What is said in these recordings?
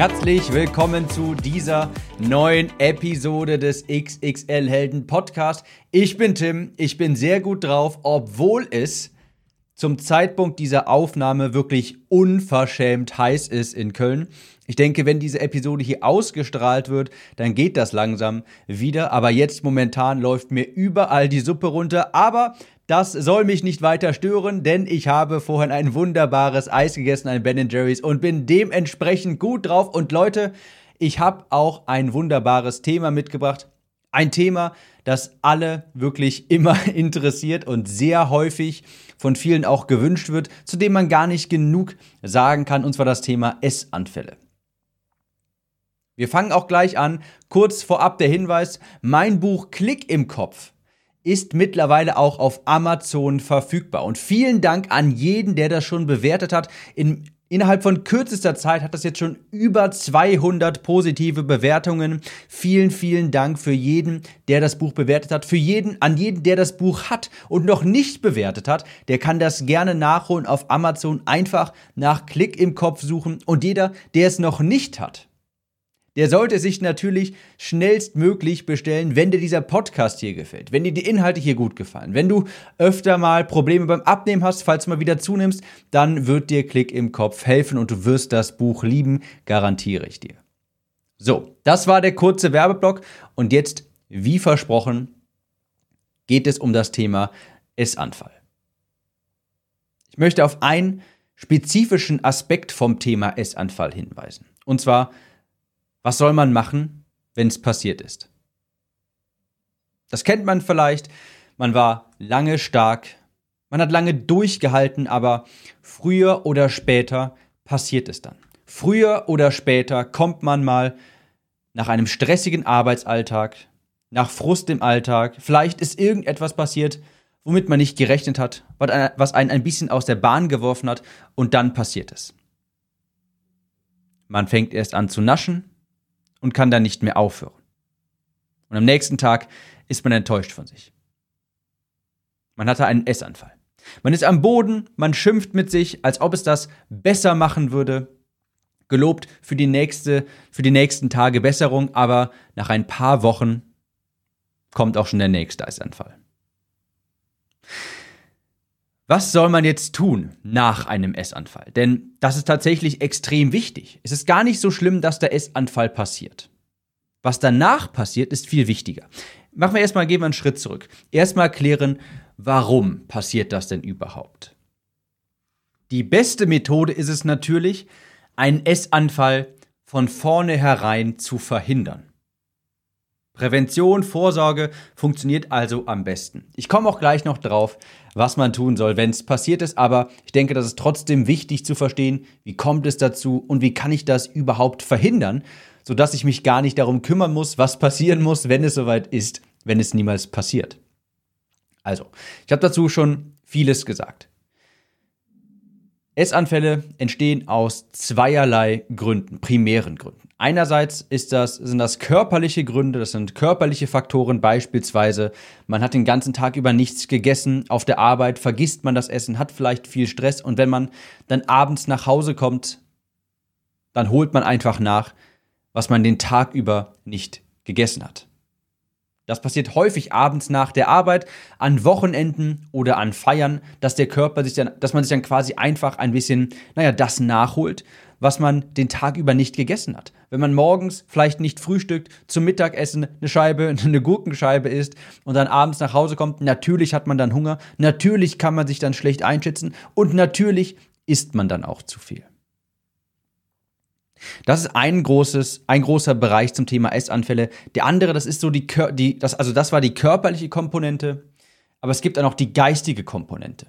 Herzlich willkommen zu dieser neuen Episode des XXL Helden Podcast. Ich bin Tim, ich bin sehr gut drauf, obwohl es zum Zeitpunkt dieser Aufnahme wirklich unverschämt heiß ist in Köln. Ich denke, wenn diese Episode hier ausgestrahlt wird, dann geht das langsam wieder. Aber jetzt momentan läuft mir überall die Suppe runter. Aber das soll mich nicht weiter stören, denn ich habe vorhin ein wunderbares Eis gegessen, ein Ben Jerry's und bin dementsprechend gut drauf. Und Leute, ich habe auch ein wunderbares Thema mitgebracht. Ein Thema, das alle wirklich immer interessiert und sehr häufig von vielen auch gewünscht wird, zu dem man gar nicht genug sagen kann, und zwar das Thema Essanfälle. Wir fangen auch gleich an. Kurz vorab der Hinweis, mein Buch Klick im Kopf ist mittlerweile auch auf Amazon verfügbar. Und vielen Dank an jeden, der das schon bewertet hat. In, innerhalb von kürzester Zeit hat das jetzt schon über 200 positive Bewertungen. Vielen, vielen Dank für jeden, der das Buch bewertet hat. Für jeden, an jeden, der das Buch hat und noch nicht bewertet hat, der kann das gerne nachholen auf Amazon. Einfach nach Klick im Kopf suchen. Und jeder, der es noch nicht hat, der sollte sich natürlich schnellstmöglich bestellen, wenn dir dieser Podcast hier gefällt, wenn dir die Inhalte hier gut gefallen. Wenn du öfter mal Probleme beim Abnehmen hast, falls du mal wieder zunimmst, dann wird dir Klick im Kopf helfen und du wirst das Buch lieben, garantiere ich dir. So, das war der kurze Werbeblock und jetzt, wie versprochen, geht es um das Thema Essanfall. Ich möchte auf einen spezifischen Aspekt vom Thema Essanfall hinweisen. Und zwar was soll man machen, wenn es passiert ist? Das kennt man vielleicht. Man war lange stark, man hat lange durchgehalten, aber früher oder später passiert es dann. Früher oder später kommt man mal nach einem stressigen Arbeitsalltag, nach Frust im Alltag, vielleicht ist irgendetwas passiert, womit man nicht gerechnet hat, was einen ein bisschen aus der Bahn geworfen hat, und dann passiert es. Man fängt erst an zu naschen, und kann dann nicht mehr aufhören. Und am nächsten Tag ist man enttäuscht von sich. Man hatte einen Essanfall. Man ist am Boden, man schimpft mit sich, als ob es das besser machen würde. Gelobt für die nächste, für die nächsten Tage Besserung, aber nach ein paar Wochen kommt auch schon der nächste Essanfall. Was soll man jetzt tun nach einem Essanfall? Denn das ist tatsächlich extrem wichtig. Es ist gar nicht so schlimm, dass der Essanfall passiert. Was danach passiert, ist viel wichtiger. Machen wir erstmal, gehen wir einen Schritt zurück. Erstmal klären, warum passiert das denn überhaupt? Die beste Methode ist es natürlich, einen Essanfall von vornherein zu verhindern. Prävention, Vorsorge funktioniert also am besten. Ich komme auch gleich noch drauf, was man tun soll, wenn es passiert ist, aber ich denke, das ist trotzdem wichtig zu verstehen, wie kommt es dazu und wie kann ich das überhaupt verhindern, sodass ich mich gar nicht darum kümmern muss, was passieren muss, wenn es soweit ist, wenn es niemals passiert. Also, ich habe dazu schon vieles gesagt. Essanfälle entstehen aus zweierlei Gründen, primären Gründen. Einerseits das, sind das körperliche Gründe, das sind körperliche Faktoren, beispielsweise man hat den ganzen Tag über nichts gegessen, auf der Arbeit vergisst man das Essen, hat vielleicht viel Stress und wenn man dann abends nach Hause kommt, dann holt man einfach nach, was man den Tag über nicht gegessen hat. Das passiert häufig abends nach der Arbeit, an Wochenenden oder an Feiern, dass der Körper sich dann, dass man sich dann quasi einfach ein bisschen, naja, das nachholt, was man den Tag über nicht gegessen hat. Wenn man morgens vielleicht nicht frühstückt, zum Mittagessen eine Scheibe, eine Gurkenscheibe isst und dann abends nach Hause kommt, natürlich hat man dann Hunger, natürlich kann man sich dann schlecht einschätzen und natürlich isst man dann auch zu viel. Das ist ein großes, ein großer Bereich zum Thema Essanfälle. Der andere, das ist so die, die das, also das war die körperliche Komponente, aber es gibt dann auch die geistige Komponente.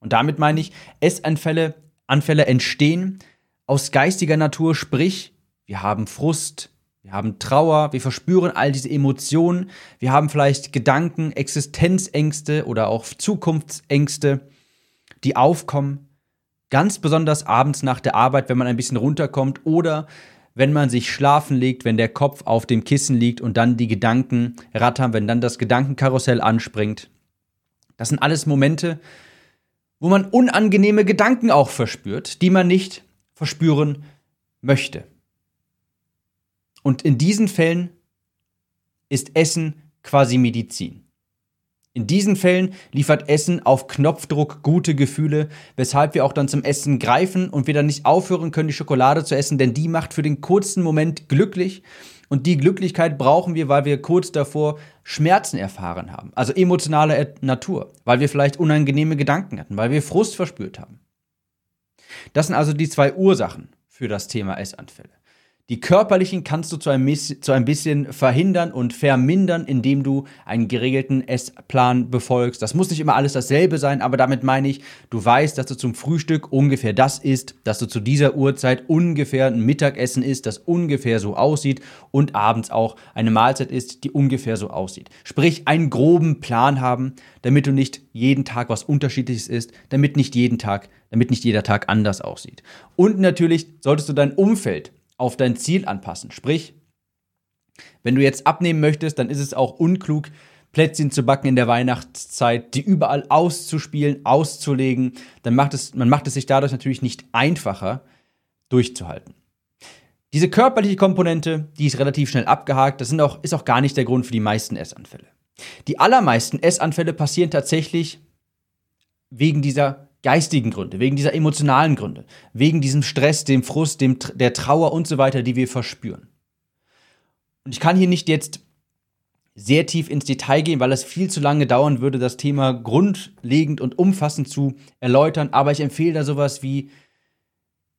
Und damit meine ich, Essanfälle, Anfälle entstehen aus geistiger Natur, sprich, wir haben Frust, wir haben Trauer, wir verspüren all diese Emotionen, wir haben vielleicht Gedanken, Existenzängste oder auch Zukunftsängste, die aufkommen. Ganz besonders abends nach der Arbeit, wenn man ein bisschen runterkommt oder wenn man sich schlafen legt, wenn der Kopf auf dem Kissen liegt und dann die Gedanken rattern, wenn dann das Gedankenkarussell anspringt. Das sind alles Momente, wo man unangenehme Gedanken auch verspürt, die man nicht verspüren möchte. Und in diesen Fällen ist Essen quasi Medizin. In diesen Fällen liefert Essen auf Knopfdruck gute Gefühle, weshalb wir auch dann zum Essen greifen und wir dann nicht aufhören können, die Schokolade zu essen, denn die macht für den kurzen Moment glücklich. Und die Glücklichkeit brauchen wir, weil wir kurz davor Schmerzen erfahren haben, also emotionale Natur, weil wir vielleicht unangenehme Gedanken hatten, weil wir Frust verspürt haben. Das sind also die zwei Ursachen für das Thema Essanfälle. Die körperlichen kannst du zu ein, zu ein bisschen verhindern und vermindern, indem du einen geregelten Essplan befolgst. Das muss nicht immer alles dasselbe sein, aber damit meine ich, du weißt, dass du zum Frühstück ungefähr das isst, dass du zu dieser Uhrzeit ungefähr ein Mittagessen isst, das ungefähr so aussieht und abends auch eine Mahlzeit isst, die ungefähr so aussieht. Sprich, einen groben Plan haben, damit du nicht jeden Tag was Unterschiedliches isst, damit nicht jeden Tag, damit nicht jeder Tag anders aussieht. Und natürlich solltest du dein Umfeld auf dein Ziel anpassen. Sprich, wenn du jetzt abnehmen möchtest, dann ist es auch unklug, Plätzchen zu backen in der Weihnachtszeit, die überall auszuspielen, auszulegen. Dann macht es, man macht es sich dadurch natürlich nicht einfacher, durchzuhalten. Diese körperliche Komponente, die ist relativ schnell abgehakt. Das auch, ist auch gar nicht der Grund für die meisten Essanfälle. Die allermeisten Essanfälle passieren tatsächlich wegen dieser geistigen Gründe, wegen dieser emotionalen Gründe, wegen diesem Stress, dem Frust, dem, der Trauer und so weiter, die wir verspüren. Und ich kann hier nicht jetzt sehr tief ins Detail gehen, weil es viel zu lange dauern würde, das Thema grundlegend und umfassend zu erläutern, aber ich empfehle da sowas wie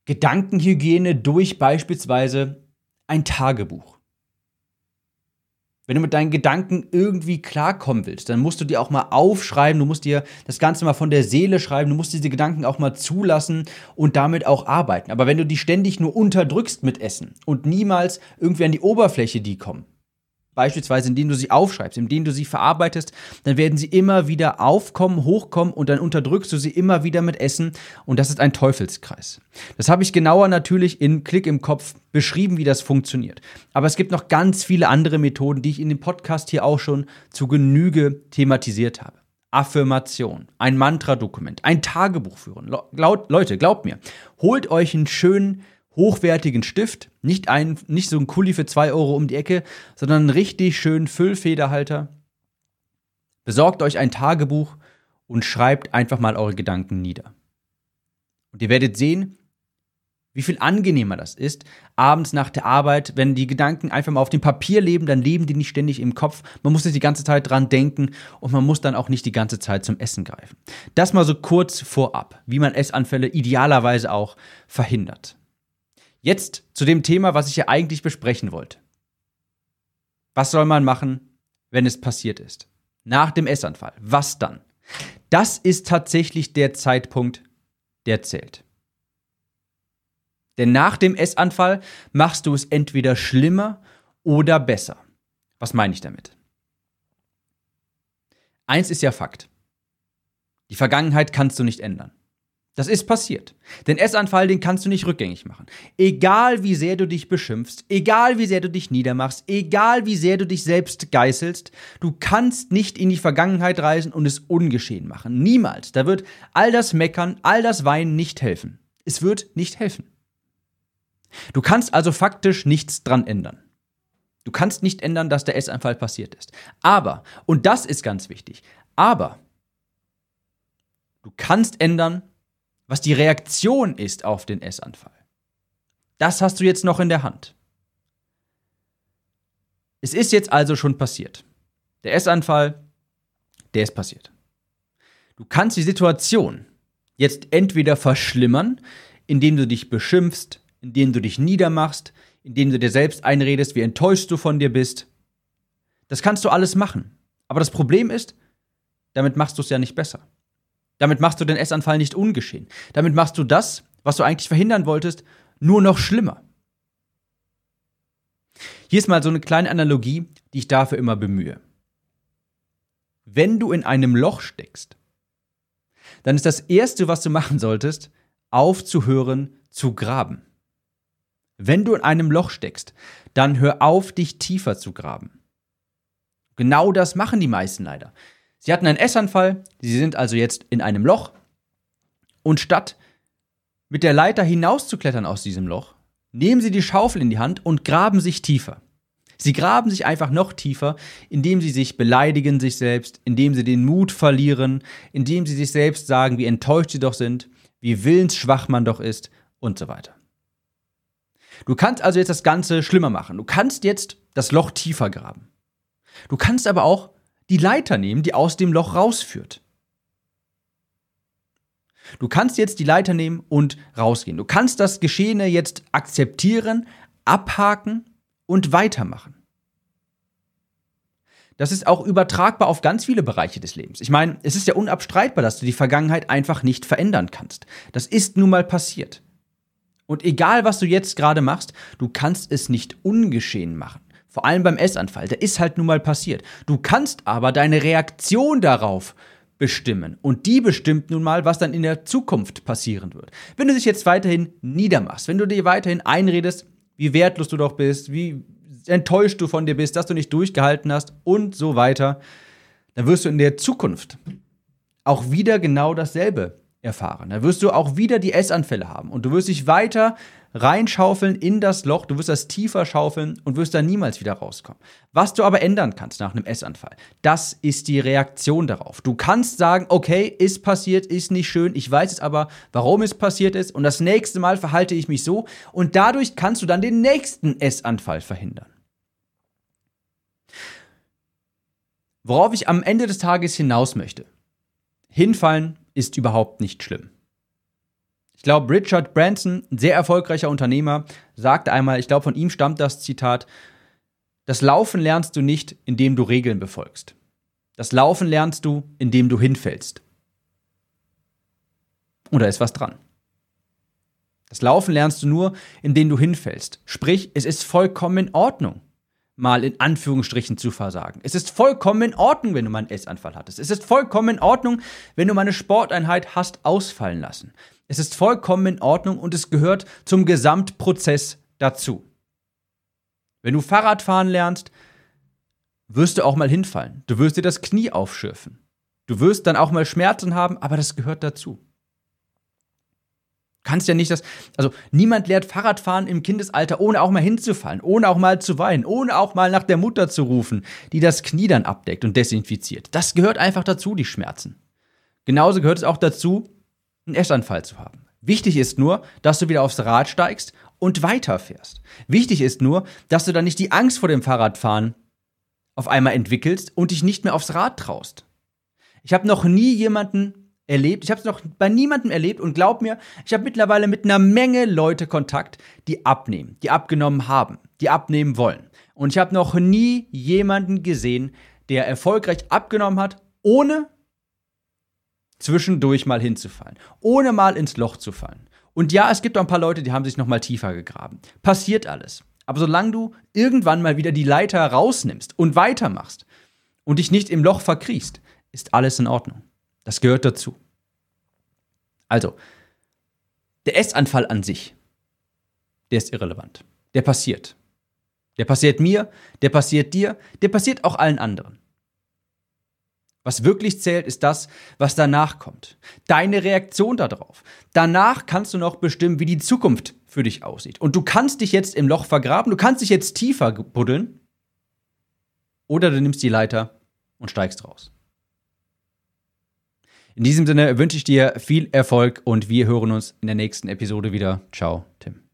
Gedankenhygiene durch beispielsweise ein Tagebuch. Wenn du mit deinen Gedanken irgendwie klarkommen willst, dann musst du dir auch mal aufschreiben, du musst dir das Ganze mal von der Seele schreiben, du musst diese Gedanken auch mal zulassen und damit auch arbeiten. Aber wenn du die ständig nur unterdrückst mit Essen und niemals irgendwie an die Oberfläche die kommen, beispielsweise indem du sie aufschreibst, indem du sie verarbeitest, dann werden sie immer wieder aufkommen, hochkommen und dann unterdrückst du sie immer wieder mit Essen und das ist ein Teufelskreis. Das habe ich genauer natürlich in Klick im Kopf beschrieben, wie das funktioniert. Aber es gibt noch ganz viele andere Methoden, die ich in dem Podcast hier auch schon zu Genüge thematisiert habe. Affirmation, ein Mantra-Dokument, ein Tagebuch führen. Leute, glaubt mir, holt euch einen schönen hochwertigen Stift, nicht, ein, nicht so ein Kuli für 2 Euro um die Ecke, sondern einen richtig schönen Füllfederhalter. Besorgt euch ein Tagebuch und schreibt einfach mal eure Gedanken nieder. Und ihr werdet sehen, wie viel angenehmer das ist, abends nach der Arbeit, wenn die Gedanken einfach mal auf dem Papier leben, dann leben die nicht ständig im Kopf. Man muss nicht die ganze Zeit dran denken und man muss dann auch nicht die ganze Zeit zum Essen greifen. Das mal so kurz vorab, wie man Essanfälle idealerweise auch verhindert. Jetzt zu dem Thema, was ich ja eigentlich besprechen wollte. Was soll man machen, wenn es passiert ist? Nach dem Essanfall. Was dann? Das ist tatsächlich der Zeitpunkt, der zählt. Denn nach dem Essanfall machst du es entweder schlimmer oder besser. Was meine ich damit? Eins ist ja Fakt. Die Vergangenheit kannst du nicht ändern. Das ist passiert. Den Essanfall, den kannst du nicht rückgängig machen. Egal wie sehr du dich beschimpfst, egal wie sehr du dich niedermachst, egal wie sehr du dich selbst geißelst, du kannst nicht in die Vergangenheit reisen und es ungeschehen machen. Niemals. Da wird all das Meckern, all das Weinen nicht helfen. Es wird nicht helfen. Du kannst also faktisch nichts dran ändern. Du kannst nicht ändern, dass der Essanfall passiert ist. Aber, und das ist ganz wichtig, aber du kannst ändern, was die Reaktion ist auf den Essanfall. Das hast du jetzt noch in der Hand. Es ist jetzt also schon passiert. Der Essanfall, der ist passiert. Du kannst die Situation jetzt entweder verschlimmern, indem du dich beschimpfst, indem du dich niedermachst, indem du dir selbst einredest, wie enttäuscht du von dir bist. Das kannst du alles machen. Aber das Problem ist, damit machst du es ja nicht besser. Damit machst du den Essanfall nicht ungeschehen. Damit machst du das, was du eigentlich verhindern wolltest, nur noch schlimmer. Hier ist mal so eine kleine Analogie, die ich dafür immer bemühe. Wenn du in einem Loch steckst, dann ist das Erste, was du machen solltest, aufzuhören zu graben. Wenn du in einem Loch steckst, dann hör auf, dich tiefer zu graben. Genau das machen die meisten leider. Sie hatten einen Essanfall, sie sind also jetzt in einem Loch und statt mit der Leiter hinauszuklettern aus diesem Loch, nehmen sie die Schaufel in die Hand und graben sich tiefer. Sie graben sich einfach noch tiefer, indem sie sich beleidigen sich selbst, indem sie den Mut verlieren, indem sie sich selbst sagen, wie enttäuscht sie doch sind, wie willensschwach man doch ist und so weiter. Du kannst also jetzt das Ganze schlimmer machen. Du kannst jetzt das Loch tiefer graben. Du kannst aber auch die Leiter nehmen, die aus dem Loch rausführt. Du kannst jetzt die Leiter nehmen und rausgehen. Du kannst das Geschehene jetzt akzeptieren, abhaken und weitermachen. Das ist auch übertragbar auf ganz viele Bereiche des Lebens. Ich meine, es ist ja unabstreitbar, dass du die Vergangenheit einfach nicht verändern kannst. Das ist nun mal passiert. Und egal, was du jetzt gerade machst, du kannst es nicht ungeschehen machen. Vor allem beim Essanfall. Der ist halt nun mal passiert. Du kannst aber deine Reaktion darauf bestimmen. Und die bestimmt nun mal, was dann in der Zukunft passieren wird. Wenn du dich jetzt weiterhin niedermachst, wenn du dir weiterhin einredest, wie wertlos du doch bist, wie enttäuscht du von dir bist, dass du nicht durchgehalten hast und so weiter, dann wirst du in der Zukunft auch wieder genau dasselbe erfahren. Dann wirst du auch wieder die Essanfälle haben und du wirst dich weiter reinschaufeln in das Loch, du wirst das tiefer schaufeln und wirst da niemals wieder rauskommen. Was du aber ändern kannst nach einem Essanfall, das ist die Reaktion darauf. Du kannst sagen, okay, ist passiert, ist nicht schön, ich weiß jetzt aber, warum es passiert ist und das nächste Mal verhalte ich mich so und dadurch kannst du dann den nächsten Essanfall verhindern. Worauf ich am Ende des Tages hinaus möchte. Hinfallen ist überhaupt nicht schlimm. Ich glaube, Richard Branson, ein sehr erfolgreicher Unternehmer, sagte einmal, ich glaube, von ihm stammt das Zitat, das Laufen lernst du nicht, indem du Regeln befolgst. Das Laufen lernst du, indem du hinfällst. Und da ist was dran. Das Laufen lernst du nur, indem du hinfällst. Sprich, es ist vollkommen in Ordnung, mal in Anführungsstrichen zu versagen. Es ist vollkommen in Ordnung, wenn du mal einen Essanfall hattest. Es ist vollkommen in Ordnung, wenn du mal eine Sporteinheit hast ausfallen lassen. Es ist vollkommen in Ordnung und es gehört zum Gesamtprozess dazu. Wenn du Fahrradfahren lernst, wirst du auch mal hinfallen. Du wirst dir das Knie aufschürfen. Du wirst dann auch mal Schmerzen haben, aber das gehört dazu. Kannst ja nicht das, also niemand lernt Fahrradfahren im Kindesalter, ohne auch mal hinzufallen, ohne auch mal zu weinen, ohne auch mal nach der Mutter zu rufen, die das Knie dann abdeckt und desinfiziert. Das gehört einfach dazu, die Schmerzen. Genauso gehört es auch dazu, einen Essanfall zu haben. Wichtig ist nur, dass du wieder aufs Rad steigst und weiterfährst. Wichtig ist nur, dass du dann nicht die Angst vor dem Fahrradfahren auf einmal entwickelst und dich nicht mehr aufs Rad traust. Ich habe noch nie jemanden erlebt, ich habe es noch bei niemandem erlebt und glaub mir, ich habe mittlerweile mit einer Menge Leute Kontakt, die abnehmen, die abgenommen haben, die abnehmen wollen. Und ich habe noch nie jemanden gesehen, der erfolgreich abgenommen hat, ohne zwischendurch mal hinzufallen, ohne mal ins Loch zu fallen. Und ja, es gibt auch ein paar Leute, die haben sich noch mal tiefer gegraben. Passiert alles. Aber solange du irgendwann mal wieder die Leiter rausnimmst und weitermachst und dich nicht im Loch verkriechst, ist alles in Ordnung. Das gehört dazu. Also, der Essanfall an sich, der ist irrelevant. Der passiert. Der passiert mir, der passiert dir, der passiert auch allen anderen. Was wirklich zählt, ist das, was danach kommt. Deine Reaktion darauf. Danach kannst du noch bestimmen, wie die Zukunft für dich aussieht. Und du kannst dich jetzt im Loch vergraben, du kannst dich jetzt tiefer buddeln. Oder du nimmst die Leiter und steigst raus. In diesem Sinne wünsche ich dir viel Erfolg und wir hören uns in der nächsten Episode wieder. Ciao, Tim.